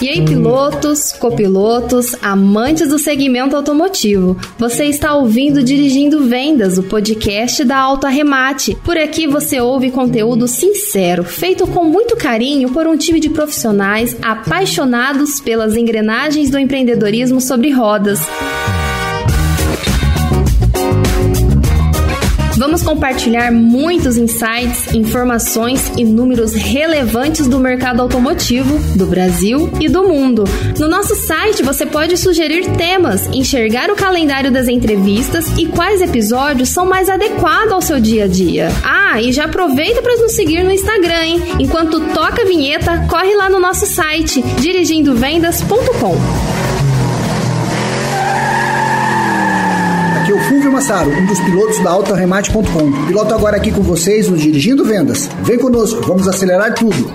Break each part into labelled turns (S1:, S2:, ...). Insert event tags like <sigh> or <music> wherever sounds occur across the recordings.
S1: E aí, pilotos, copilotos, amantes do segmento automotivo, você está ouvindo Dirigindo Vendas, o podcast da Auto Arremate. Por aqui você ouve conteúdo sincero, feito com muito carinho por um time de profissionais apaixonados pelas engrenagens do empreendedorismo sobre rodas. Vamos compartilhar muitos insights, informações e números relevantes do mercado automotivo do Brasil e do mundo. No nosso site você pode sugerir temas, enxergar o calendário das entrevistas e quais episódios são mais adequados ao seu dia a dia. Ah, e já aproveita para nos seguir no Instagram, hein? Enquanto toca a vinheta, corre lá no nosso site dirigindovendas.com.
S2: Aqui é o Fulvio Massaro, um dos pilotos da AutoRemate.com. Piloto agora aqui com vocês no Dirigindo Vendas. Vem conosco, vamos acelerar tudo.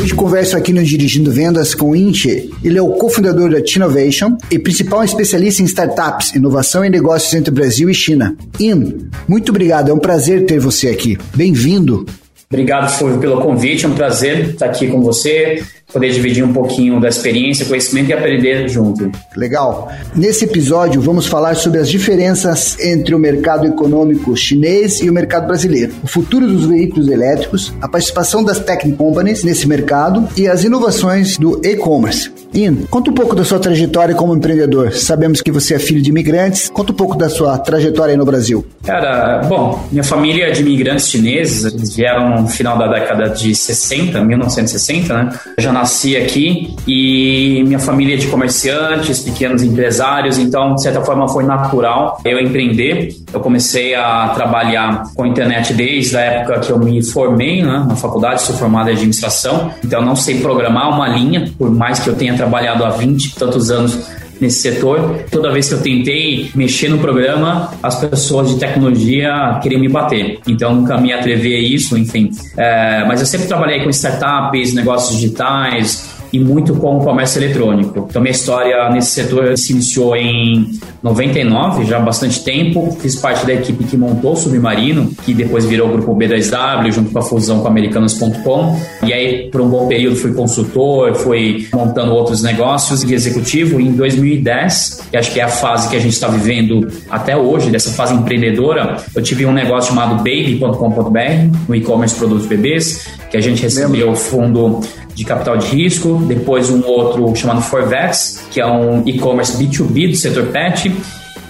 S2: Hoje converso aqui no Dirigindo Vendas com o Inche. Ele é o cofundador da Innovation e principal especialista em startups, inovação e negócios entre Brasil e China. In, muito obrigado, é um prazer ter você aqui. Bem-vindo.
S3: Obrigado, Fulvio, pelo convite. É um prazer estar aqui com você, poder dividir um pouquinho da experiência, conhecimento e aprender junto.
S2: Legal. Nesse episódio, vamos falar sobre as diferenças entre o mercado econômico chinês e o mercado brasileiro, o futuro dos veículos elétricos, a participação das tech companies nesse mercado e as inovações do e-commerce. In, conta um pouco da sua trajetória como empreendedor. Sabemos que você é filho de imigrantes. Conta um pouco da sua trajetória aí no Brasil.
S3: Cara, bom, minha família é de imigrantes chineses. Eles vieram no final da década de 60, 1960, né? Eu já nasci aqui e minha família é de comerciantes, pequenos empresários, então, de certa forma, foi natural eu empreender. Eu comecei a trabalhar com internet desde a época que eu me formei né, na faculdade, sou formado em administração, então não sei programar uma linha, por mais que eu tenha trabalhado há 20 e tantos anos nesse setor. Toda vez que eu tentei mexer no programa, as pessoas de tecnologia queriam me bater. Então nunca me atrevi a isso, enfim. É, mas eu sempre trabalhei com startups, negócios digitais, e muito com o comércio eletrônico. Então, minha história nesse setor se iniciou em 99, já há bastante tempo. Fiz parte da equipe que montou o Submarino, que depois virou o grupo B2W, junto com a fusão com Americanos.com. E aí, por um bom período, fui consultor, fui montando outros negócios de executivo. E em 2010, que acho que é a fase que a gente está vivendo até hoje, dessa fase empreendedora, eu tive um negócio chamado baby.com.br, no e-commerce produtos bebês, que a gente recebeu o fundo de capital de risco, depois um outro chamado Forvex, que é um e-commerce B2B do setor pet,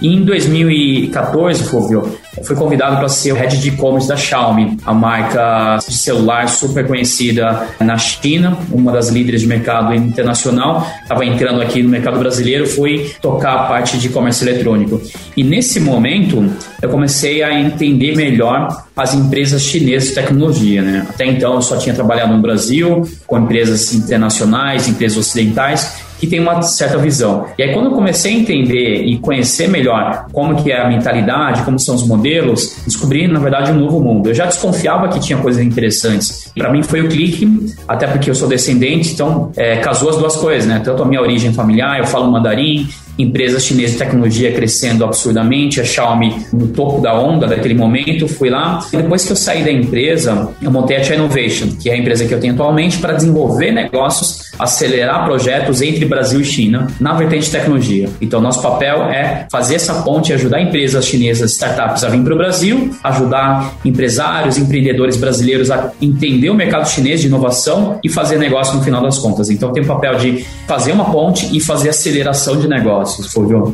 S3: e em 2014, Fulvio, fui convidado para ser o head de e-commerce da Xiaomi, a marca de celular super conhecida na China, uma das líderes de mercado internacional. Estava entrando aqui no mercado brasileiro, fui tocar a parte de e-commerce eletrônico. E nesse momento, eu comecei a entender melhor as empresas chinesas de tecnologia. Né? Até então, eu só tinha trabalhado no Brasil, com empresas internacionais, empresas ocidentais, que tem uma certa visão. E aí, quando eu comecei a entender e conhecer melhor como que é a mentalidade, como são os modelos, descobri, na verdade, um novo mundo. Eu já desconfiava que tinha coisas interessantes. Para mim foi o clique, até porque eu sou descendente, então é, casou as duas coisas, né? Tanto a minha origem familiar, eu falo mandarim, empresas chinesas de tecnologia crescendo absurdamente, a Xiaomi no topo da onda daquele momento, fui lá. E depois que eu saí da empresa, eu montei a China Innovation, que é a empresa que eu tenho atualmente, para desenvolver negócios, acelerar projetos entre Brasil e China na vertente de tecnologia. Então, nosso papel é fazer essa ponte e ajudar empresas chinesas, startups a vir para o Brasil, ajudar empresários, empreendedores brasileiros a entender o mercado chinês de inovação e fazer negócio no final das contas. Então, tem o papel de fazer uma ponte e fazer aceleração de negócio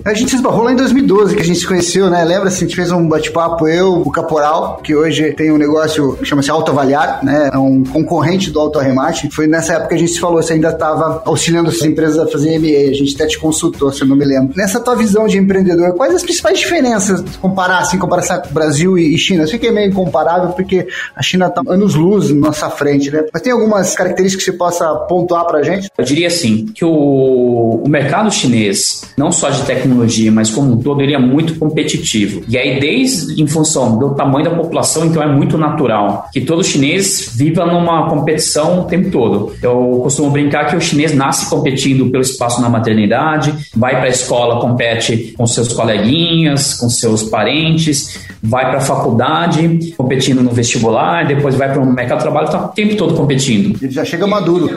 S2: A gente se esbarrou lá em 2012, que a gente se conheceu, né? Lembra? Assim, a gente fez um bate-papo, eu, o Caporal, que hoje tem um negócio que chama-se Autoavaliar, né? É um concorrente do Auto Arremate. Foi nessa época que a gente se falou, você ainda estava auxiliando as empresas a fazer MA. A gente até te consultou, se eu não me lembro. Nessa tua visão de empreendedor, quais as principais diferenças, comparar, assim, comparar Brasil e China? Eu sei que é meio incomparável, porque a China está anos-luz na nossa frente, né? Mas tem algumas características que você possa pontuar pra gente?
S3: Eu diria assim, que o, o mercado chinês não só de tecnologia, mas como um todo, ele é muito competitivo. E aí, desde em função do tamanho da população, então é muito natural que todo chinês viva numa competição o tempo todo. Eu costumo brincar que o chinês nasce competindo pelo espaço na maternidade, vai para a escola, compete com seus coleguinhas, com seus parentes, vai para a faculdade competindo no vestibular, depois vai para o mercado de trabalho, está o tempo todo competindo.
S2: Ele já chega maduro.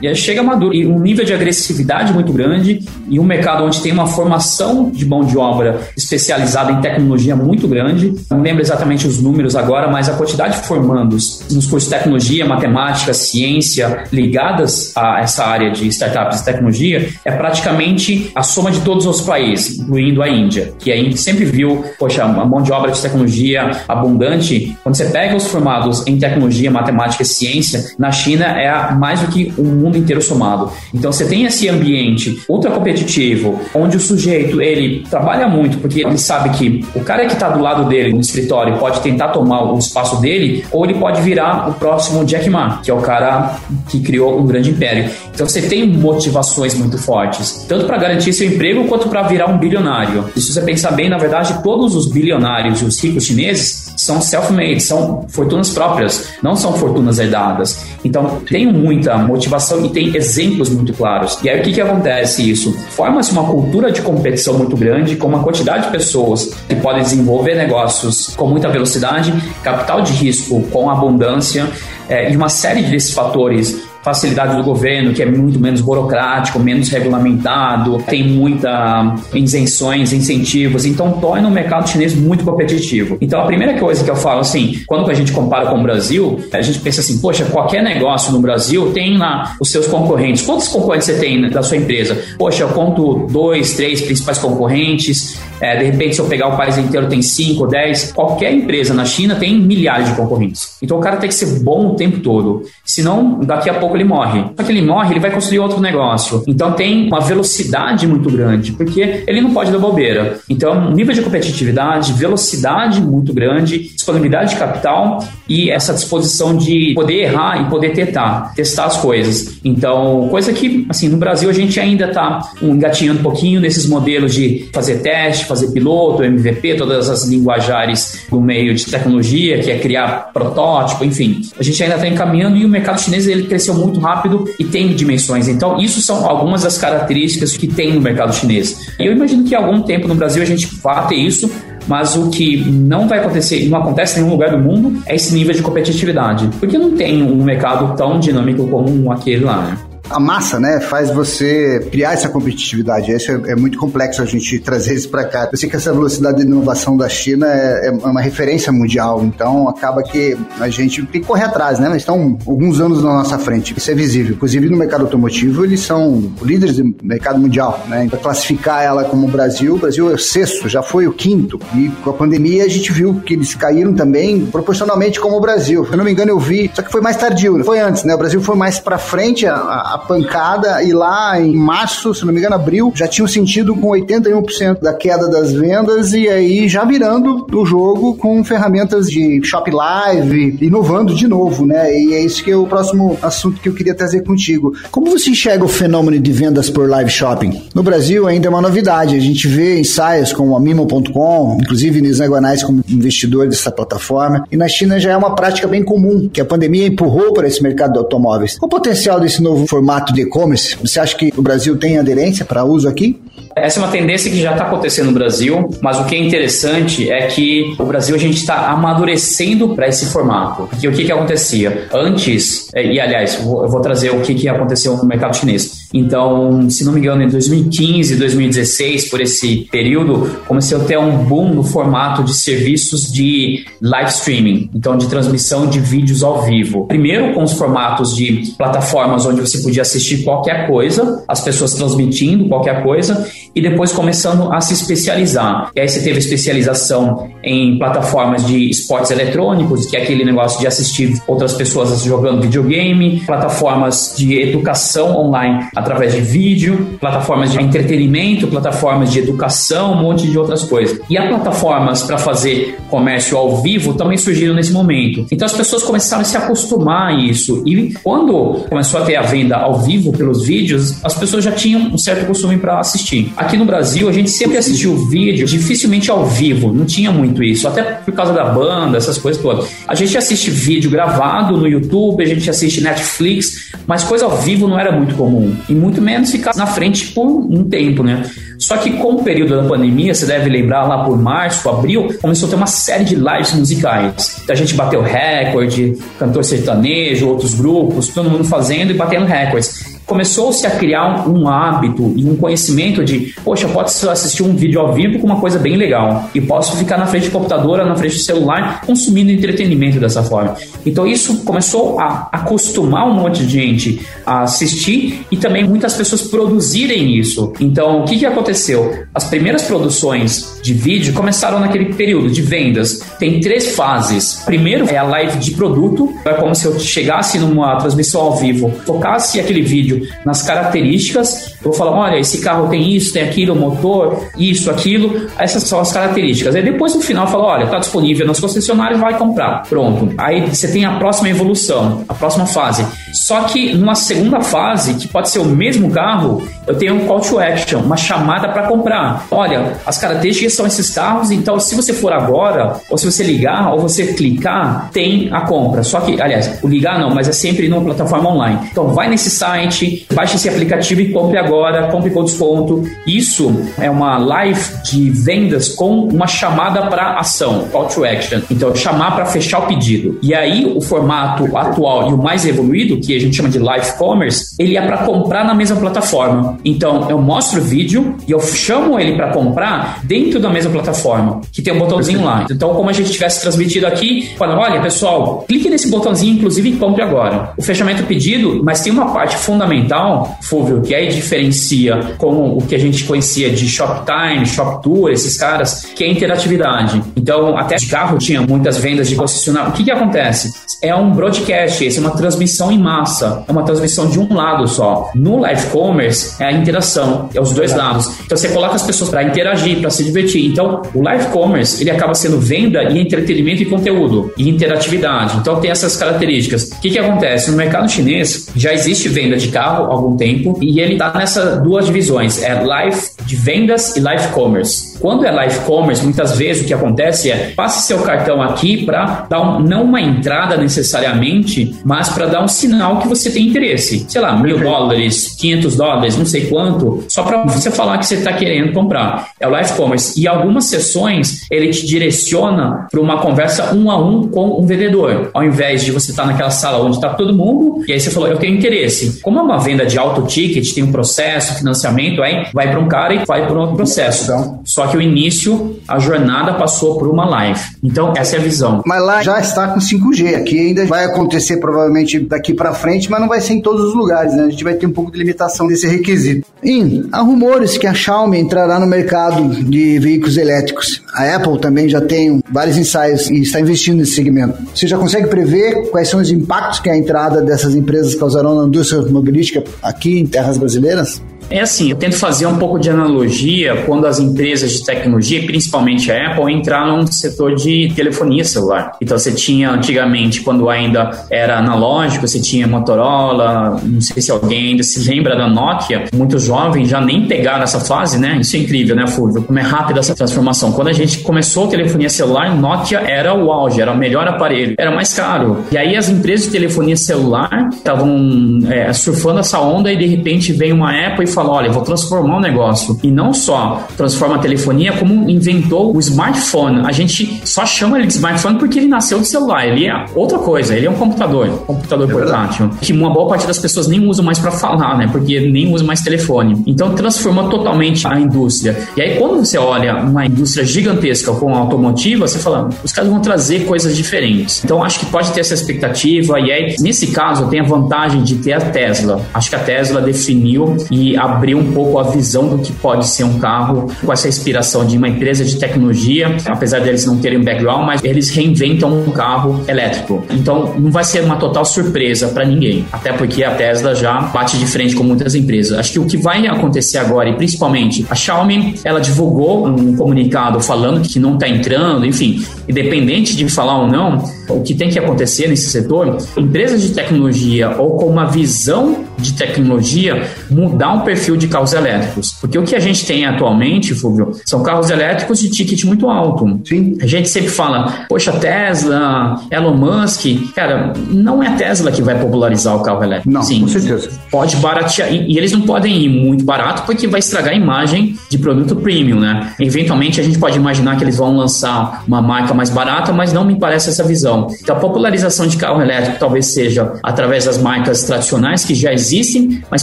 S3: e aí chega maduro. E um nível de agressividade muito grande e um mercado onde tem uma formação de mão de obra especializada em tecnologia muito grande. Não lembro exatamente os números agora, mas a quantidade de formandos nos cursos de tecnologia, matemática, ciência ligadas a essa área de startups e tecnologia é praticamente a soma de todos os países, incluindo a Índia, que a Índia sempre viu, poxa, a mão de obra de tecnologia abundante. Quando você pega os formados em tecnologia, matemática e ciência, na China é mais do que o mundo inteiro somado. Então você tem esse ambiente ultra competitivo, onde o sujeito ele trabalha muito porque ele sabe que o cara que está do lado dele no escritório pode tentar tomar o espaço dele, ou ele pode virar o próximo Jack Ma, que é o cara que criou um grande império. Então você tem motivações muito fortes, tanto para garantir seu emprego quanto para virar um bilionário. E se você pensar bem, na verdade, todos os bilionários e os ricos chineses são self-made, são fortunas próprias, não são fortunas herdadas. Então, tem muita motivação e tem exemplos muito claros. E aí, o que, que acontece isso? Forma-se uma cultura de competição muito grande, com uma quantidade de pessoas que podem desenvolver negócios com muita velocidade, capital de risco com abundância é, e uma série desses fatores facilidade do governo, que é muito menos burocrático, menos regulamentado, tem muita isenções, incentivos, então torna o mercado chinês muito competitivo. Então a primeira coisa que eu falo assim, quando a gente compara com o Brasil, a gente pensa assim, poxa, qualquer negócio no Brasil tem lá os seus concorrentes. Quantos concorrentes você tem da sua empresa? Poxa, eu conto dois, três principais concorrentes, é, de repente, se eu pegar o país inteiro, tem 5, 10. Qualquer empresa na China tem milhares de concorrentes. Então o cara tem que ser bom o tempo todo. Senão, daqui a pouco ele morre. Só que ele morre, ele vai construir outro negócio. Então tem uma velocidade muito grande, porque ele não pode dar bobeira. Então, nível de competitividade, velocidade muito grande, disponibilidade de capital e essa disposição de poder errar e poder tentar, testar as coisas. Então, coisa que, assim, no Brasil a gente ainda está engatinhando um pouquinho nesses modelos de fazer teste, fazer piloto, MVP, todas as linguajares do meio de tecnologia, que é criar protótipo, enfim. A gente ainda está encaminhando e o mercado chinês ele cresceu muito rápido e tem dimensões. Então, isso são algumas das características que tem no mercado chinês. E eu imagino que algum tempo no Brasil a gente vá ter isso, mas o que não vai acontecer, não acontece em nenhum lugar do mundo, é esse nível de competitividade. Porque não tem um mercado tão dinâmico como aquele lá, né?
S2: A massa, né, faz você criar essa competitividade. Isso é, é muito complexo a gente trazer isso para cá. Eu sei que essa velocidade de inovação da China é, é, uma referência mundial, então acaba que a gente tem que correr atrás, né? Eles estão alguns anos na nossa frente. Isso é visível. Inclusive no mercado automotivo, eles são líderes do mercado mundial, né? Para classificar ela como o Brasil, o Brasil é o sexto, já foi o quinto. E com a pandemia a gente viu que eles caíram também proporcionalmente como o Brasil. Se eu não me engano, eu vi, só que foi mais tardio, foi antes, né? O Brasil foi mais para frente a, a a pancada e lá em março, se não me engano, abril, já tinham sentido com 81% da queda das vendas e aí já virando o jogo com ferramentas de Shop Live, inovando de novo, né? E é isso que é o próximo assunto que eu queria trazer contigo. Como você enxerga o fenômeno de vendas por live shopping? No Brasil ainda é uma novidade, a gente vê ensaios como a Mimo.com, inclusive Nizam Guanais como investidor dessa plataforma, e na China já é uma prática bem comum, que a pandemia empurrou para esse mercado de automóveis. O potencial desse novo formato formato de e-commerce? Você acha que o Brasil tem aderência para uso aqui?
S3: Essa é uma tendência que já está acontecendo no Brasil, mas o que é interessante é que o Brasil a gente está amadurecendo para esse formato. Porque o que, que acontecia? Antes, é, e aliás, eu vou trazer o que, que aconteceu no mercado chinês. Então, se não me engano, em 2015, 2016, por esse período, começou a ter um boom no formato de serviços de live streaming, então de transmissão de vídeos ao vivo. Primeiro com os formatos de plataformas onde você podia assistir qualquer coisa, as pessoas transmitindo qualquer coisa, e depois começando a se especializar. E aí você teve especialização em plataformas de esportes eletrônicos, que é aquele negócio de assistir outras pessoas jogando videogame, plataformas de educação online através de vídeo, plataformas de entretenimento, plataformas de educação, um monte de outras coisas. E as plataformas para fazer comércio ao vivo também surgiram nesse momento. Então as pessoas começaram a se acostumar a isso. E quando começou a ter a venda ao vivo pelos vídeos, as pessoas já tinham um certo costume para assistir. Aqui no Brasil, a gente sempre assistiu vídeo, dificilmente ao vivo, não tinha muito isso, até por causa da banda, essas coisas todas. A gente assiste vídeo gravado no YouTube, a gente assiste Netflix, mas coisa ao vivo não era muito comum. E muito menos ficar na frente por um tempo, né? Só que com o período da pandemia, você deve lembrar lá por março, abril, começou a ter uma série de lives musicais. A gente bateu recorde, cantor sertanejo, outros grupos, todo mundo fazendo e batendo recordes começou-se a criar um, um, hábito e um conhecimento de, poxa, posso assistir um vídeo ao vivo com uma coisa bem legal e posso ficar na frente do computador na frente do celular consumindo entretenimento dessa forma. Então isso começou a acostumar um monte de gente a assistir e também muitas pessoas produzirem isso. Então o que, que aconteceu? As primeiras produções de vídeo começaram naquele período de vendas. Tem três fases. Primeiro é a live de produto, é como se eu chegasse numa transmissão ao vivo, tocasse aquele vídeo vídeo nas características, eu vou falar, olha, esse carro tem isso, tem aquilo, motor, isso, aquilo, essas são as características. Aí depois no final fala, olha, está disponível nas concessionárias, vai comprar. Pronto. Aí você tem a próxima evolução, a próxima fase. Só que numa segunda fase, que pode ser o mesmo carro, eu tenho um call to action, uma chamada para comprar. Olha, as características são esses carros, então se você for agora, ou se você ligar, ou você clicar, tem a compra. Só que, aliás, o ligar não, mas é sempre numa plataforma online. Então vai nesse site, baixe esse aplicativo e compre agora, compre com desconto. Isso é uma live de vendas com uma chamada para ação, call to action. Então, chamar para fechar o pedido. E aí, o formato atual e o mais evoluído, que a gente chama de live commerce, ele é para comprar na mesma plataforma. Então, eu mostro o vídeo e eu chamo ele para comprar dentro da mesma plataforma, que tem um botãozinho lá. Então, como a gente tivesse transmitido aqui, falando, olha, pessoal, clique nesse botãozinho, inclusive, e compre agora. O fechamento do pedido, mas tem uma parte fundamental, Fúvio, que aí diferencia com o que a gente conhecia de Shoptime, Shoptour, esses caras, que é a interatividade. Então, até de carro tinha muitas vendas de concessionário. O que que acontece? É um broadcast, esse é uma transmissão em massa, é uma transmissão de um lado só. No live commerce, é a interação, é os dois lados. Então você coloca as pessoas para interagir, para se divertir. Então o live commerce ele acaba sendo venda e entretenimento e conteúdo e interatividade. Então tem essas características. O que, que acontece no mercado chinês? Já existe venda de carro há algum tempo e ele está nessas duas divisões: é live de vendas e live commerce. Quando é live commerce, muitas vezes o que acontece é passe seu cartão aqui para dar um, não uma entrada necessariamente, mas para dar um sinal que você tem interesse. Sei lá, mil dólares, 500 dólares, não sei quanto, só para você falar que você está querendo comprar. É o live commerce. E algumas sessões ele te direciona para uma conversa um a um com um vendedor, ao invés de você estar tá naquela sala onde está todo mundo e aí você falou, eu tenho interesse. Como é uma venda de alto ticket, tem um processo, financiamento, aí vai para um cara e vai para outro processo. Então, só que o início, a jornada passou por uma live. Então, essa é a visão.
S2: Mas lá já está com 5G. Aqui ainda vai acontecer provavelmente daqui para frente, mas não vai ser em todos os lugares, né? A gente vai ter um pouco de limitação desse requisito. E há rumores que a Xiaomi entrará no mercado de veículos elétricos. A Apple também já tem vários ensaios e está investindo nesse segmento. Você já consegue prever quais são os impactos que a entrada dessas empresas causarão na indústria automobilística aqui em terras brasileiras?
S3: É assim, eu tento fazer um pouco de analogia quando as empresas de tecnologia, principalmente a Apple, entraram no setor de telefonia celular. Então você tinha antigamente, quando ainda era analógico, você tinha Motorola, não sei se alguém ainda se lembra da Nokia, muitos jovens já nem pegaram essa fase, né? Isso é incrível, né, Fulvio? Como é rápida essa transformação. Quando a gente começou a telefonia celular, Nokia era o auge, era o melhor aparelho, era mais caro. E aí as empresas de telefonia celular estavam é, surfando essa onda e de repente vem uma Apple e fala: olha, vou transformar o negócio. E não só transforma a telefonia, como inventou o smartphone. A gente só chama ele de smartphone porque ele nasceu do celular. Ele é outra coisa, ele é um computador, um computador é portátil. Que uma boa parte das pessoas nem usam mais para falar, né? Porque nem usa mais telefone. Então transformou totalmente a indústria. E aí, quando você olha uma indústria gigantesca como a automotiva, você fala, os caras vão trazer coisas diferentes. Então acho que pode ter essa expectativa. E aí, nesse caso, tem a vantagem de ter a Tesla. Acho que a Tesla definiu e a abrir um pouco a visão do que pode ser um carro com essa inspiração de uma empresa de tecnologia, apesar deles não terem background, mas eles reinventam um carro elétrico. Então, não vai ser uma total surpresa para ninguém, até porque a Tesla já bate de frente com muitas empresas. Acho que o que vai acontecer agora, e principalmente a Xiaomi, ela divulgou um comunicado falando que não está entrando, enfim, independente de falar ou não, o que tem que acontecer nesse setor, empresas de tecnologia ou com uma visão de tecnologia mudar um perfil de carros elétricos. Porque o que a gente tem atualmente, Fulvio, são carros elétricos de ticket muito alto.
S2: Sim.
S3: A gente sempre fala, poxa, Tesla, Elon Musk. Cara, não é a Tesla que vai popularizar o carro elétrico.
S2: Não, Sim, com certeza.
S3: Pode baratear. E, e eles não podem ir muito barato porque vai estragar a imagem de produto premium, né? Eventualmente a gente pode imaginar que eles vão lançar uma marca mais barata, mas não me parece essa visão. Então a popularização de carro elétrico talvez seja através das marcas tradicionais que já existem, mas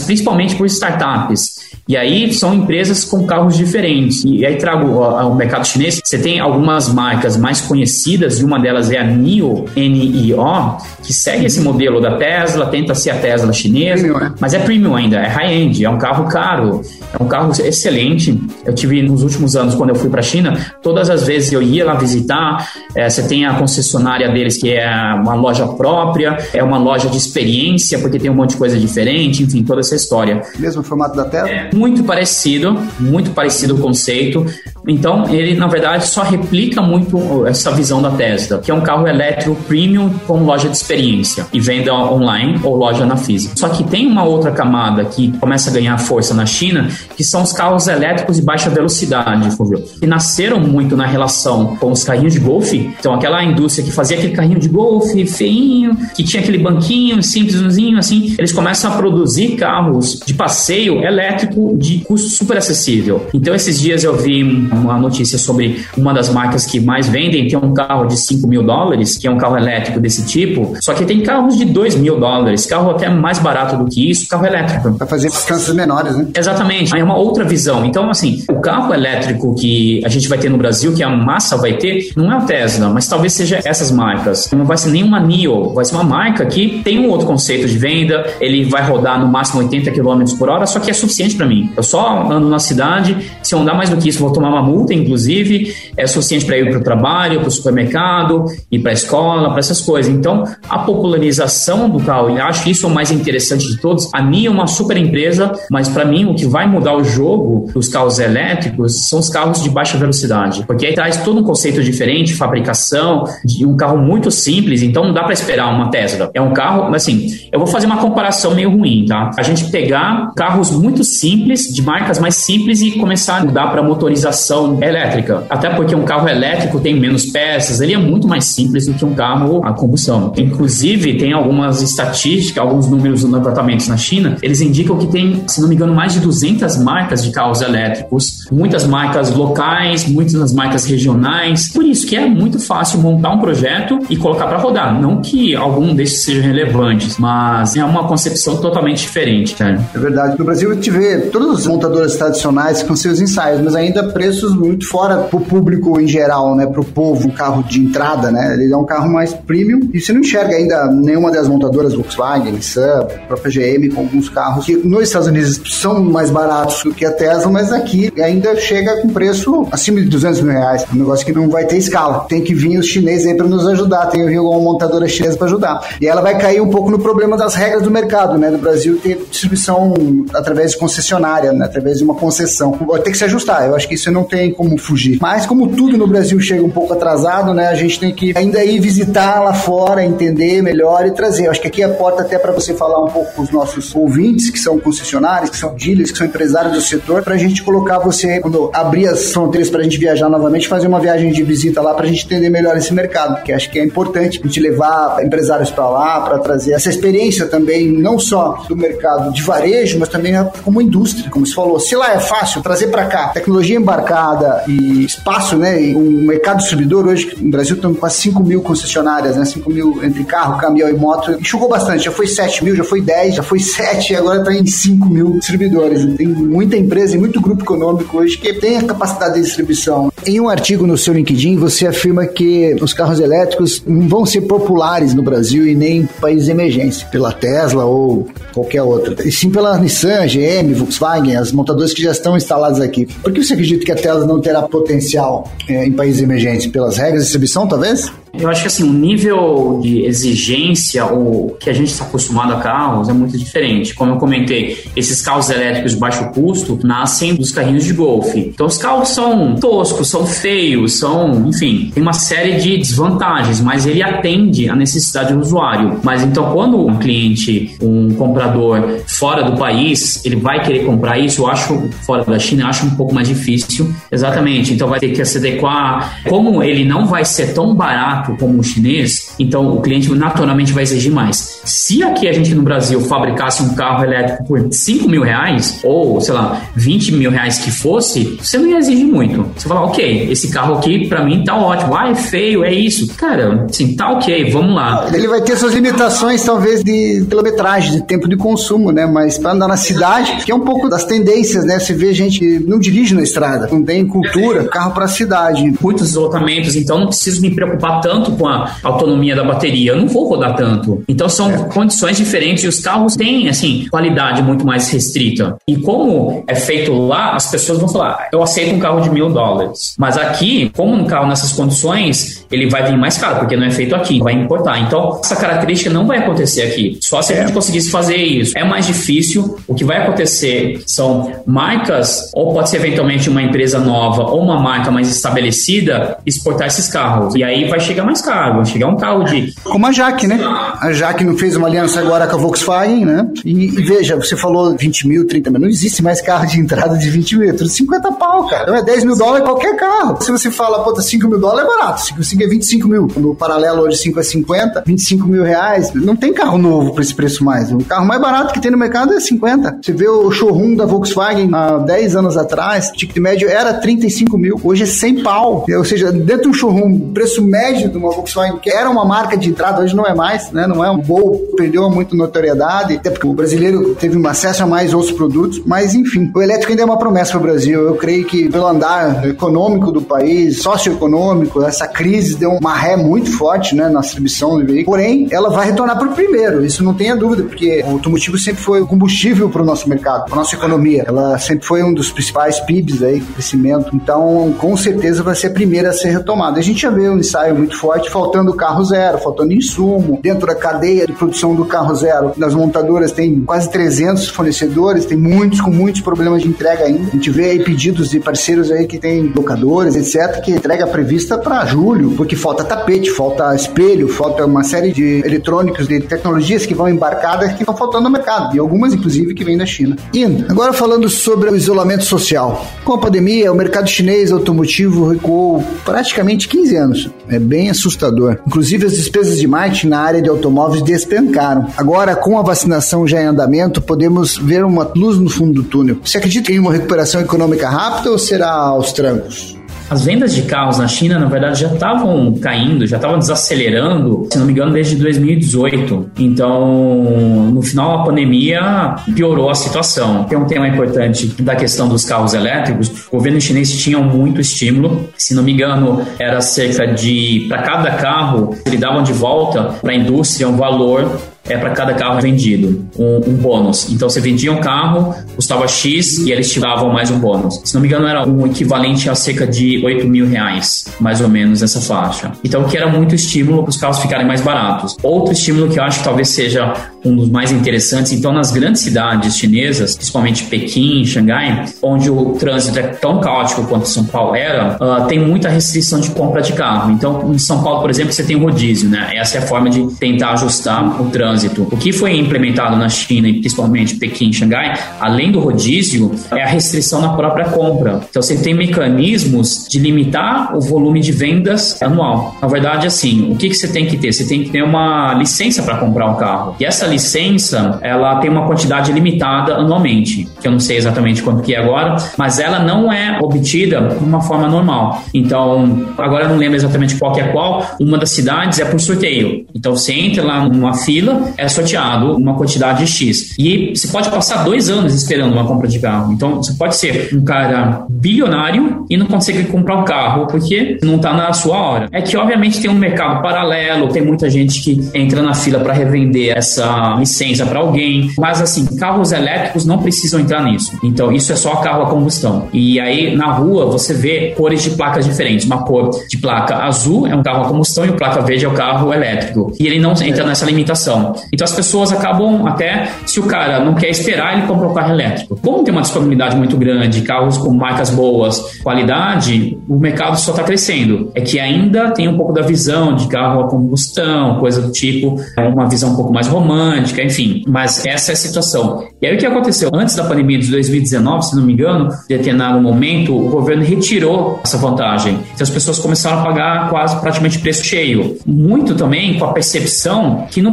S3: principalmente por startups. E aí são empresas com carros diferentes. E aí trago o mercado chinês. Você tem algumas marcas mais conhecidas, e uma delas é a NIO, N-I-O, que segue esse modelo da Tesla, tenta ser a Tesla chinesa, premium, né? mas é premium ainda, é high-end, é um carro caro, é um carro excelente. Eu tive nos últimos anos, quando eu fui para a China, todas as vezes eu ia lá visitar, é, você tem a concessionária deles, que é uma loja própria, é uma loja de experiência, porque tem um monte de coisa diferente, enfim, toda essa história.
S2: Mesmo formato da Tesla?
S3: É, muito parecido, muito parecido o conceito. Então, ele, na verdade, só replica muito essa visão da Tesla, que é um carro elétrico premium com loja de experiência e venda online ou loja na física. Só que tem uma outra camada que começa a ganhar força na China, que são os carros elétricos de baixa velocidade, que nasceram muito na relação com os carrinhos de golfe. Então, aquela indústria que fazia aquele carrinho de golfe feinho, que tinha aquele banquinho simplesinho, assim, eles começam a produzir carros de passeio elétrico de custo super acessível. Então, esses dias eu vi uma notícia sobre uma das marcas que mais vendem, tem um carro de 5 mil dólares, que é um carro elétrico desse tipo, só que tem carros de 2 mil dólares, carro até mais barato do que isso, carro elétrico.
S2: Para fazer distâncias menores, né?
S3: Exatamente. Aí é uma outra visão. Então, assim, o carro elétrico que a gente vai ter no Brasil, que a massa vai ter, não é o Tesla, mas talvez seja essas marcas. Não vai ser nenhuma NIO, vai ser uma marca que tem um outro conceito de venda, ele vai rodar no máximo 80 km por hora, só que é suficiente para mim. Eu só ando na cidade, se eu andar mais do que isso, vou tomar uma multa, inclusive, é suficiente para ir para o trabalho, para o supermercado, ir para a escola, para essas coisas. Então, a popularização do carro, eu acho que isso é o mais interessante de todos. A NIO é uma super empresa, mas para mim o que vai mudar o jogo dos carros elétricos são os carros de baixa velocidade, porque aí traz todo um conceito diferente, fabricação, de um carro muito simples, então não dá para esperar uma Tesla. É um carro, assim, eu vou fazer uma comparação meio ruim, tá? A gente pegar carros muito simples, de marcas mais simples e começar a mudar para motorização elétrica. Até porque um carro elétrico tem menos peças, ele é muito mais simples do que um carro a combustão. Inclusive, tem algumas estatísticas, alguns números dos levantamentos na China, eles indicam que tem, se não me engano, mais de 200 marcas de carros elétricos, muitas marcas locais, muitas marcas regionais. Por isso que é muito fácil montar um projeto e colocar para rodar. Não que algum desses sejam relevantes, mas é uma concepção totalmente diferente. Cara.
S2: É verdade. No Brasil, a gente vê todas as montadoras tradicionais com seus ensaios, mas ainda preços muito fora pro público em geral, né? Pro povo, um carro de entrada, né? Ele é um carro mais premium e você não enxerga ainda nenhuma das montadoras Volkswagen, Nissan, própria GM com alguns carros que nos Estados Unidos são mais baratos do que a Tesla, mas aqui ainda chega com preço acima de 200 mil reais. Um negócio que não vai ter escala. Tem que vir os chineses aí para nos ajudar. Tem que vir uma montadora chinesa para ajudar. E ela vai cair um pouco no problema das regras do mercado, né? Do Brasil ter distribuição através de concessionária, né? através de uma concessão. Vai ter que se ajustar. Eu acho que isso tem como fugir. Mas como tudo no Brasil chega um pouco atrasado, né? A gente tem que ainda ir visitar lá fora, entender melhor e trazer. Eu acho que aqui é a porta até para você falar um pouco com os nossos ouvintes, que são concessionários, que são dealers, que são empresários do setor, para a gente colocar você, quando abrir as fronteiras para a gente viajar novamente, fazer uma viagem de visita lá para a gente entender melhor esse mercado, que acho que é importante a gente levar empresários para lá, para trazer essa experiência também, não só do mercado de varejo, mas também como indústria, como você falou. Se lá é fácil, trazer para cá tecnologia embarcada bancada e espaço, né? E um mercado distribuidor hoje, no Brasil, tem quase 5 mil concessionárias, né? 5 mil entre carro, caminhão e moto. Enxugou bastante, já foi 7 mil, já foi 10, já foi 7, agora está em 5 mil distribuidores. Tem muita empresa e muito grupo econômico hoje que tem a capacidade de distribuição. Em um artigo no seu LinkedIn, você afirma que os carros elétricos não vão ser populares no Brasil e nem em países emergentes, pela Tesla ou qualquer outra, e sim pela Nissan, GM, Volkswagen, as montadoras que já estão instaladas aqui. Por que você acredita que a Tesla não terá potencial é, em países emergentes? Pelas regras de distribuição, talvez?
S3: Eu acho que assim, o nível de exigência ou que a gente está acostumado a carros é muito diferente. Como eu comentei, esses carros elétricos de baixo custo nascem dos carrinhos de golfe. Então os carros são toscos, são feios, são, enfim, tem uma série de desvantagens, mas ele atende à necessidade do usuário. Mas então quando um cliente, um comprador fora do país, ele vai querer comprar isso, eu acho fora da China, eu acho um pouco mais difícil. Exatamente. Então vai ter que se adequar. Como ele não vai ser tão barato como o chinês, então o cliente naturalmente vai exigir mais. Se aqui a gente no Brasil fabricasse um carro elétrico por 5 mil reais, ou sei lá, 20 mil reais que fosse, você não ia exigir muito. Você fala, ok, esse carro aqui para mim tá ótimo. Ah, é feio, é isso. Cara, assim, tá ok, vamos lá.
S2: Ele vai ter suas limitações, talvez, de quilometragem, de tempo de consumo, né? Mas para andar na cidade, que é um pouco das tendências, né? Você vê gente que não dirige na estrada, não tem cultura, carro para cidade.
S3: Muitos deslocamentos, então não preciso me preocupar tanto tanto com a autonomia da bateria, eu não vou rodar tanto. Então são é. condições diferentes e os carros têm, assim, qualidade muito mais restrita. E como é feito lá, as pessoas vão falar, eu aceito um carro de mil dólares. Mas aqui, como um carro nessas condições, ele vai vir mais caro, porque não é feito aqui, vai importar. Então, essa característica não vai acontecer aqui. Só se a gente conseguisse fazer isso. É mais difícil. O que vai acontecer são marcas, ou pode ser eventualmente uma empresa nova, ou uma marca mais estabelecida, exportar esses carros. E aí vai chegar mais caro, vai chegar um carro de.
S2: Como a Jaque, né? A Jaque não fez uma aliança agora com a Volkswagen, né? E, e, veja, você falou 20 mil, 30 mil, não existe mais carro de entrada de 20 mil, é tudo 50 pau, cara. Então é 10 mil dólares qualquer carro. Se você fala, puta, 5 mil dólares é barato, 5, 5 é 25 mil. No paralelo hoje 5 é 50, 25 mil reais. Não tem carro novo por esse preço mais. O carro mais barato que tem no mercado é 50. Você vê o showroom da Volkswagen há 10 anos atrás, o ticket médio era 35 mil, hoje é 100 pau. Ou seja, dentro do showroom, preço médio de uma Volkswagen, que era uma marca de entrada, hoje não é mais, né? Não é um Gol, perdeu muito notoriedade, até porque o brasileiro teve um acesso a mais outros produtos, mas enfim, o elétrico ainda é uma promessa para o Brasil. Eu creio que pelo andar econômico do país, socioeconômico, essa crise deu uma ré muito forte, né, na distribuição do veículo. Porém, ela vai retornar para o primeiro, isso não tenha dúvida, porque o automotivo sempre foi o combustível para o nosso mercado, para nossa economia. Ela sempre foi um dos principais PIBs aí, crescimento. Então, com certeza vai ser a primeira a ser retomada. A gente já vê um ensaio muito forte faltando carro zero, faltando insumo. Dentro da cadeia de produção do carro zero, das montadoras tem quase 300 fornecedores, tem muitos com muitos problemas de entrega ainda. A gente vê aí pedidos de parceiros aí que tem locadores, etc, que entrega prevista para julho, porque falta tapete, falta espelho, falta uma série de eletrônicos, de tecnologias que vão embarcadas que estão faltando no mercado, e algumas inclusive que vêm da China. Indo, agora falando sobre o isolamento social. Com a pandemia, o mercado chinês automotivo recuou praticamente 15 anos. É bem assustador. Inclusive, as despesas de marketing na área de automóveis despencaram. Agora, com a vacinação já em andamento, podemos ver uma luz no fundo do túnel. Você acredita em uma recuperação econômica rápida ou será aos trancos?
S3: As vendas de carros na China, na verdade, já estavam caindo, já estavam desacelerando, se não me engano, desde 2018. Então, no final da pandemia, piorou a situação. Tem um tema importante da questão dos carros elétricos. O governo chinês tinha muito estímulo. Se não me engano, era cerca de, para cada carro, eles davam de volta para a indústria um valor é para cada carro vendido, um, um, bônus. Então você vendia um carro, custava X e eles te davam mais um bônus. Se não me engano, era um equivalente a cerca de 8 mil reais, mais ou menos essa faixa. Então que era muito estímulo para os carros ficarem mais baratos. Outro estímulo que eu acho que talvez seja um dos mais interessantes, então nas grandes cidades chinesas, principalmente Pequim, Xangai, onde o trânsito é tão caótico quanto São Paulo era, uh, tem muita restrição de compra de carro. Então em São Paulo, por exemplo, você tem rodízio, né? Essa é a forma de tentar ajustar o trânsito trânsito. O que foi implementado na China e principalmente Pequim e Xangai, além do rodízio, é a restrição na própria compra. Então você tem mecanismos de limitar o volume de vendas anual. Na verdade, assim, o que, que você tem que ter? Você tem que ter uma licença para comprar um carro. E essa licença, ela tem uma quantidade limitada anualmente, que eu não sei exatamente quanto que é agora, mas ela não é obtida de uma forma normal. Então, agora eu não lembro exatamente qual que é qual, uma das cidades é por sorteio. Então você entra lá numa fila, é sorteado uma quantidade X. E você pode passar dois anos esperando uma compra de carro. Então você pode ser um cara bilionário e não consegue comprar um carro porque não está na sua hora. É que obviamente tem um mercado paralelo, tem muita gente que entra na fila para revender essa licença para alguém, mas assim, carros elétricos não precisam entrar nisso. Então isso é só carro a combustão. E aí na rua você vê cores de placas diferentes. Uma cor de placa azul é um carro a combustão e o placa verde é o carro elétrico. E ele não entra nessa limitação. Então as pessoas acabam até, se o cara não quer esperar, ele compra um carro elétrico. Como tem uma disponibilidade muito grande, carros com marcas boas, qualidade, o mercado só está crescendo. É que ainda tem um pouco da visão de carro a combustão, coisa do tipo, é uma visão um pouco mais romântica, enfim. Mas essa é a situação. E aí o que aconteceu? Antes da pandemia de 2019, se não me engano, em determinado momento, o governo retirou essa vantagem. Então as pessoas começaram a pagar quase praticamente preço cheio. Muito também com a percepção que não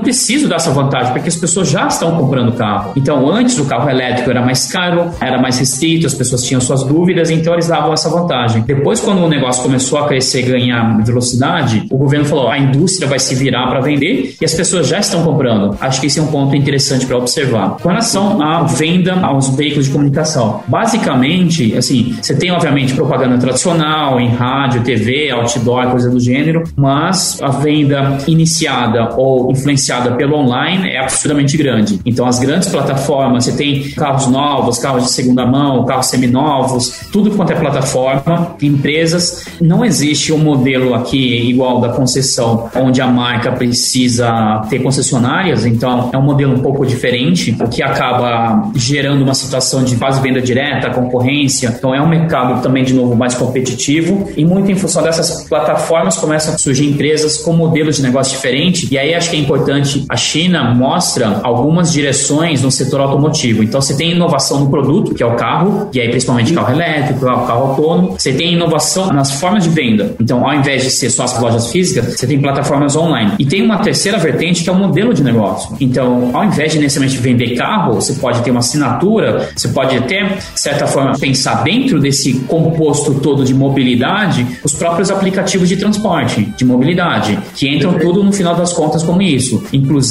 S3: preciso dessa vantagem, porque as pessoas já estão comprando carro. Então antes o carro elétrico era mais caro, era mais restrito, as pessoas tinham suas dúvidas, então eles davam essa vantagem. Depois, quando o negócio começou a crescer e ganhar velocidade, o governo falou: a indústria vai se virar para vender e as pessoas já estão comprando. Acho que esse é um ponto interessante para observar. Com relação à venda aos veículos de comunicação, basicamente, assim, você tem obviamente propaganda tradicional em rádio, TV, outdoor, coisa do gênero, mas a venda iniciada ou influenciada pelo online é absurdamente grande. Então, as grandes plataformas, você tem carros novos, carros de segunda mão, carros seminovos, tudo quanto é plataforma, empresas. Não existe um modelo aqui igual da concessão, onde a marca precisa ter concessionárias, então é um modelo um pouco diferente, o que acaba gerando uma situação de quase venda direta, concorrência. Então é um mercado também, de novo, mais competitivo e muito em função dessas plataformas começam a surgir empresas com modelos de negócio diferentes. E aí acho que é importante, a China mostra algumas direções no setor automotivo. Então você tem inovação no produto, que é o carro, e aí principalmente carro elétrico, carro autônomo. Você tem inovação nas formas de venda. Então, ao invés de ser só as lojas físicas, você tem plataformas online. E tem uma terceira vertente que é o modelo de negócio. Então, ao invés de necessariamente vender carro, você pode ter uma assinatura, você pode até, de certa forma, pensar dentro desse composto todo de mobilidade, os próprios aplicativos de transporte, de mobilidade, que entram tudo no final das contas como isso. Inclusive,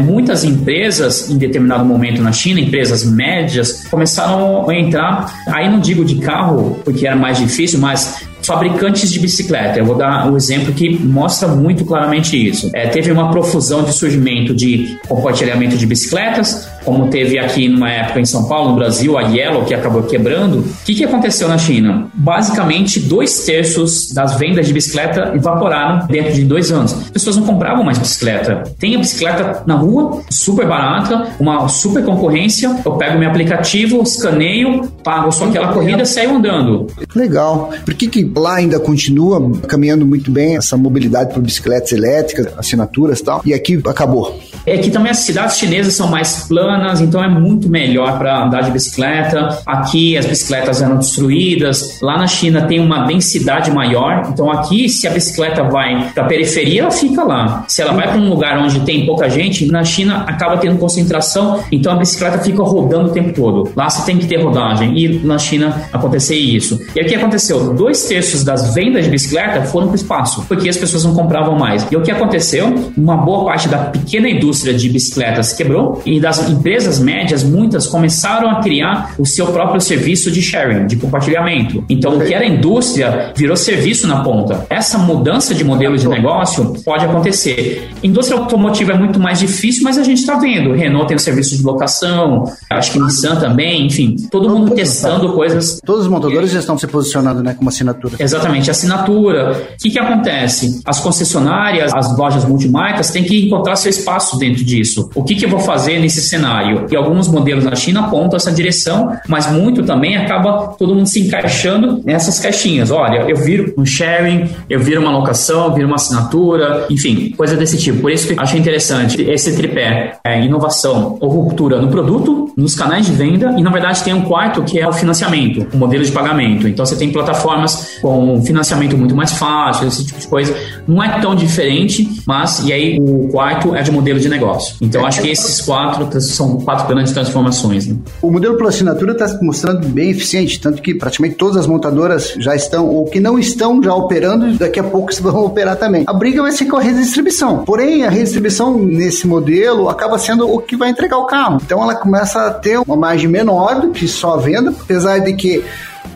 S3: muitas empresas, em determinado momento na China, empresas médias, começaram a entrar, aí não digo de carro, porque era mais difícil, mas fabricantes de bicicleta. Eu vou dar um exemplo que mostra muito claramente isso. É, teve uma profusão de surgimento de compartilhamento de bicicletas, como teve aqui numa época em São Paulo, no Brasil, a Yellow, que acabou quebrando. O que, que aconteceu na China? Basicamente, dois terços das vendas de bicicleta evaporaram dentro de dois anos. As pessoas não compravam mais bicicleta. Tem a bicicleta na rua, super barata, uma super concorrência. Eu pego meu aplicativo, escaneio, pago só aquela corrida e saio andando.
S2: Legal. Por que, que lá ainda continua caminhando muito bem essa mobilidade por bicicletas elétricas, assinaturas e tal, e aqui acabou?
S3: É que também as cidades chinesas são mais planas, então é muito melhor para andar de bicicleta. Aqui as bicicletas eram destruídas. Lá na China tem uma densidade maior, então aqui se a bicicleta vai para a periferia, ela fica lá. Se ela vai para um lugar onde tem pouca gente, na China acaba tendo concentração, então a bicicleta fica rodando o tempo todo. Lá você tem que ter rodagem e na China acontecer isso. E o que aconteceu? Dois terços das vendas de bicicleta foram para o espaço, porque as pessoas não compravam mais. E o que aconteceu? Uma boa parte da pequena indústria de bicicletas quebrou e das empresas médias, muitas começaram a criar o seu próprio serviço de sharing, de compartilhamento. Então, o que era indústria virou serviço na ponta. Essa mudança de modelo de negócio pode acontecer. Indústria automotiva é muito mais difícil, mas a gente está vendo. Renault tem o serviço de locação, acho que Nissan também, enfim, todo mundo testando coisas.
S2: Todos os montadores já estão se posicionando né, como assinatura.
S3: Exatamente, assinatura. O que, que acontece? As concessionárias, as lojas multimarcas têm que encontrar seu espaço dentro disso. O que, que eu vou fazer nesse cenário? Cenário. E alguns modelos na China apontam essa direção, mas muito também acaba todo mundo se encaixando nessas caixinhas. Olha, eu viro um sharing, eu viro uma locação, eu viro uma assinatura, enfim, coisa desse tipo. Por isso que eu achei interessante esse tripé: é, inovação ou ruptura no produto, nos canais de venda, e na verdade tem um quarto que é o financiamento, o modelo de pagamento. Então você tem plataformas com financiamento muito mais fácil, esse tipo de coisa. Não é tão diferente, mas e aí o quarto é de modelo de negócio. Então acho que esses quatro são quatro grandes transformações. Né?
S2: O modelo por assinatura está se mostrando bem eficiente, tanto que praticamente todas as montadoras já estão, ou que não estão já operando, daqui a pouco <laughs> vão operar também. A briga vai ser com a redistribuição. Porém, a redistribuição nesse modelo acaba sendo o que vai entregar o carro. Então ela começa a ter uma margem menor do que só a venda, apesar de que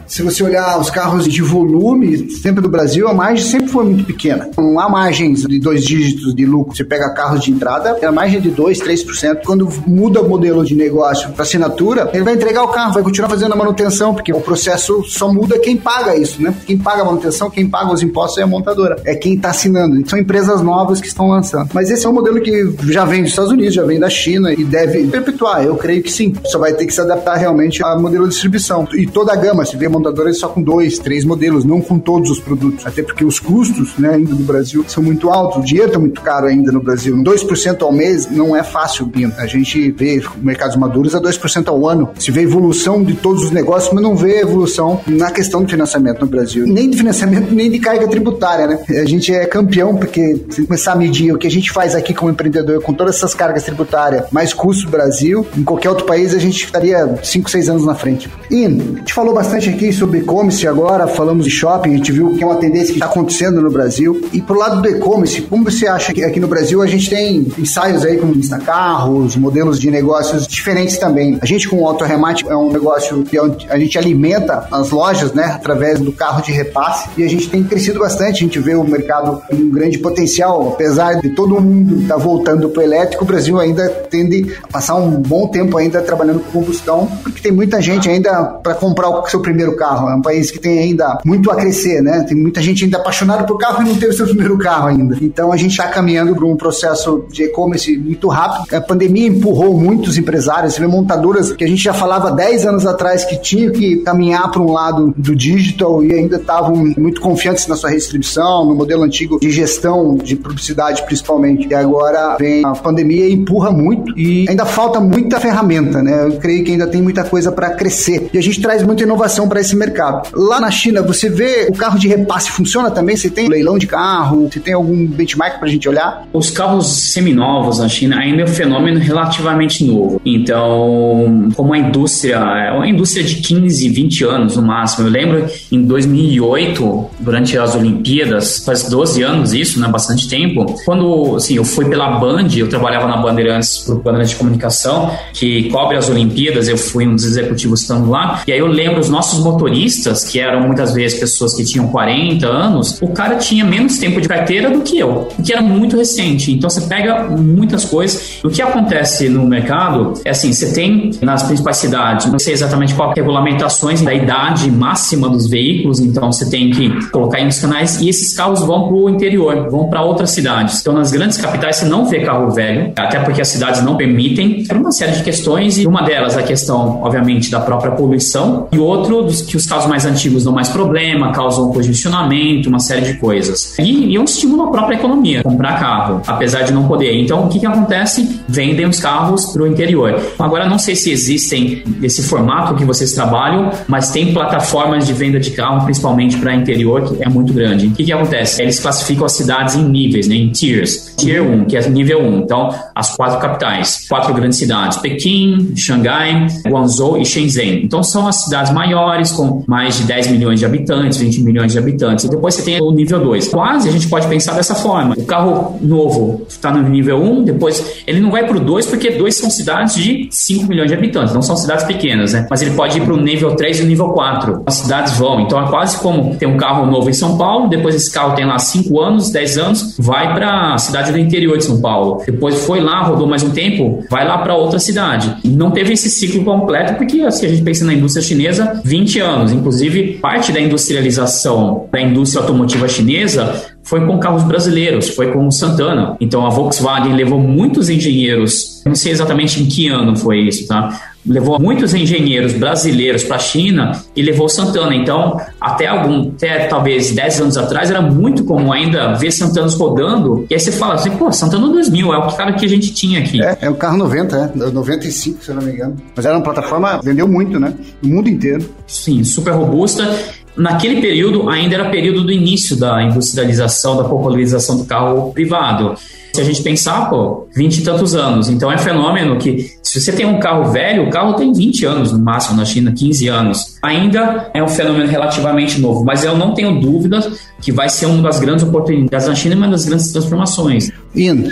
S2: se você olhar os carros de volume, sempre do Brasil, a margem sempre foi muito pequena. Não há margens de dois dígitos de lucro. Você pega carros de entrada, a margem é de 2, 3%. Quando muda o modelo de negócio para assinatura, ele vai entregar o carro, vai continuar fazendo a manutenção, porque o processo só muda quem paga isso, né? Quem paga a manutenção, quem paga os impostos é a montadora. É quem está assinando. São empresas novas que estão lançando. Mas esse é um modelo que já vem dos Estados Unidos, já vem da China e deve perpetuar. Eu creio que sim. Só vai ter que se adaptar realmente ao modelo de distribuição. E toda a gama, se vê montadoras só com dois, três modelos, não com todos os produtos. Até porque os custos, né, ainda do Brasil, são muito altos. O dinheiro está muito caro ainda no Brasil. 2% ao mês não é fácil, Bino. A gente vê mercados maduros a 2% ao ano. Se vê evolução de todos os negócios, mas não vê evolução na questão de financiamento no Brasil. Nem de financiamento, nem de carga tributária, né? A gente é campeão, porque se começar a medir o que a gente faz aqui como empreendedor com todas essas cargas tributárias, mais custos do Brasil, em qualquer outro país a gente estaria 5, 6 anos na frente. E a gente falou bastante aqui sobre e-commerce agora, falamos de shopping, a gente viu que é uma tendência que está acontecendo no Brasil. E pro lado do e-commerce, como você acha que aqui no Brasil a gente tem ensaios aí como Instacarros, modelos de negócios diferentes também. A gente com o autorremate é um negócio que a gente alimenta as lojas, né, através do carro de repasse e a gente tem crescido bastante. A gente vê o mercado com um grande potencial, apesar de todo mundo estar tá voltando para o elétrico, o Brasil ainda tende a passar um bom tempo ainda trabalhando com combustão, porque tem muita gente ainda para comprar o seu primeiro carro. É um país que tem ainda muito a crescer, né? Tem muita gente ainda apaixonada por carro e não teve seu primeiro carro ainda. Então a gente está caminhando para um processo de e-commerce muito rápido. A pandemia empurrou muitos empresários, você vê montadoras que a gente já falava 10 anos atrás que tinham que caminhar para um lado do digital e ainda estavam muito confiantes na sua redistribuição, no modelo antigo de gestão de publicidade principalmente. E agora vem a pandemia e empurra muito e ainda falta muita ferramenta, né? Eu creio que ainda tem muita coisa para crescer. E a gente traz muita inovação para esse mercado. Lá na China, você vê o carro de repasse funciona também? Você tem leilão de carro? Você tem algum benchmark para a gente olhar?
S3: Os carros seminovos na China ainda é um fenômeno relativamente novo. Então, como a indústria, é uma indústria de 15, 20 anos no máximo. Eu lembro em 2008, durante as Olimpíadas, faz 12 anos isso, né? Bastante tempo. Quando, assim, eu fui pela Band, eu trabalhava na Bandeirantes, pro Bandeirantes de Comunicação, que cobre as Olimpíadas, eu fui um dos executivos estando lá. E aí eu lembro os nossos motoristas que eram muitas vezes pessoas que tinham 40 anos, o cara tinha menos tempo de carteira do que eu, porque era muito recente. Então você pega muitas coisas. O que acontece no mercado é assim: você tem nas principais cidades, não sei exatamente qual regulamentações da idade máxima dos veículos, então você tem que colocar aí nos canais e esses carros vão para o interior, vão para outras cidades. Então nas grandes capitais você não vê carro velho, até porque as cidades não permitem, por uma série de questões, e uma delas a questão, obviamente, da própria poluição, e outro dos que os carros mais antigos dão mais problema, causam congestionamento, uma série de coisas. E, e é um estímulo à própria economia, comprar carro, apesar de não poder. Então, o que, que acontece? Vendem os carros para o interior. Agora, não sei se existem esse formato que vocês trabalham, mas tem plataformas de venda de carro, principalmente para interior, que é muito grande. O que, que acontece? Eles classificam as cidades em níveis, né, em tiers. Tier 1, que é nível 1. Então, as quatro capitais, quatro grandes cidades: Pequim, Xangai, Guangzhou e Shenzhen. Então, são as cidades maiores, com mais de 10 milhões de habitantes, 20 milhões de habitantes. E depois você tem o nível 2. Quase a gente pode pensar dessa forma. O carro novo está no nível 1, depois ele não vai para o 2 porque 2 são cidades de 5 milhões de habitantes, não são cidades pequenas, né? Mas ele pode ir para o nível 3 e o nível 4. As cidades vão. Então é quase como ter um carro novo em São Paulo, depois esse carro tem lá 5 anos, 10 anos, vai para a cidade do interior de São Paulo. Depois foi lá, rodou mais um tempo, vai lá para outra cidade. Não teve esse ciclo completo porque se assim, a gente pensa na indústria chinesa, 20 anos. Inclusive, parte da industrialização da indústria automotiva chinesa foi com carros brasileiros, foi com o Santana. Então a Volkswagen levou muitos engenheiros, não sei exatamente em que ano foi isso, tá? Levou muitos engenheiros brasileiros para a China e levou Santana. Então, até algum, até talvez 10 anos atrás, era muito comum ainda ver Santanas rodando. E aí você fala assim, pô, Santana 2000 é o cara que a gente tinha aqui.
S2: É, é o carro 90, é, 95, se eu não me engano. Mas era uma plataforma, vendeu muito, né? No mundo inteiro.
S3: Sim, super robusta. Naquele período, ainda era período do início da industrialização, da popularização do carro privado. Se a gente pensar, pô, 20 e tantos anos. Então é fenômeno que, se você tem um carro velho, o carro tem 20 anos no máximo na China, 15 anos. Ainda é um fenômeno relativamente novo, mas eu não tenho dúvidas que vai ser uma das grandes oportunidades na China e uma das grandes transformações.
S2: Indo,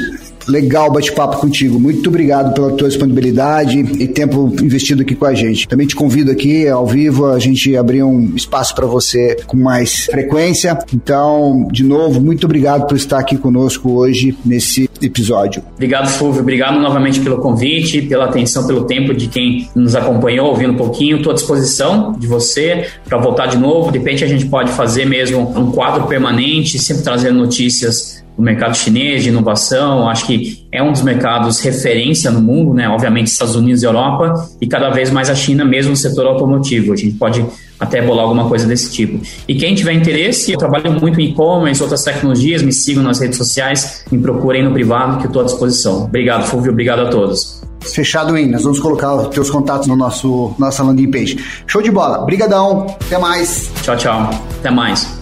S2: Legal bate-papo contigo. Muito obrigado pela tua disponibilidade e tempo investido aqui com a gente. Também te convido aqui ao vivo a gente abrir um espaço para você com mais frequência. Então, de novo, muito obrigado por estar aqui conosco hoje nesse episódio.
S3: Obrigado, Fulvio. Obrigado novamente pelo convite, pela atenção, pelo tempo de quem nos acompanhou, ouvindo um pouquinho. Estou à disposição de você para voltar de novo. De repente, a gente pode fazer mesmo um quadro permanente, sempre trazendo notícias o mercado chinês de inovação, acho que é um dos mercados referência no mundo, né? Obviamente Estados Unidos e Europa e cada vez mais a China, mesmo no setor automotivo. A gente pode até bolar alguma coisa desse tipo. E quem tiver interesse, eu trabalho muito em e-commerce, outras tecnologias, me sigam nas redes sociais, me procurem no privado que eu estou à disposição. Obrigado, Fulvio, obrigado a todos.
S2: Fechado, hein? Nós vamos colocar os teus contatos no nosso nossa landing page. Show de bola. Brigadão. Até mais.
S3: Tchau, tchau. Até mais.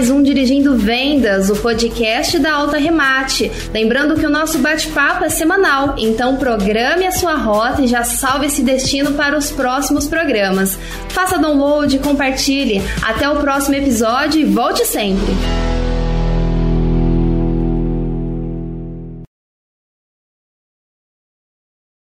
S1: Mais um Dirigindo Vendas, o podcast da Alta Remate. Lembrando que o nosso bate-papo é semanal, então programe a sua rota e já salve esse destino para os próximos programas. Faça download, compartilhe. Até o próximo episódio e volte sempre!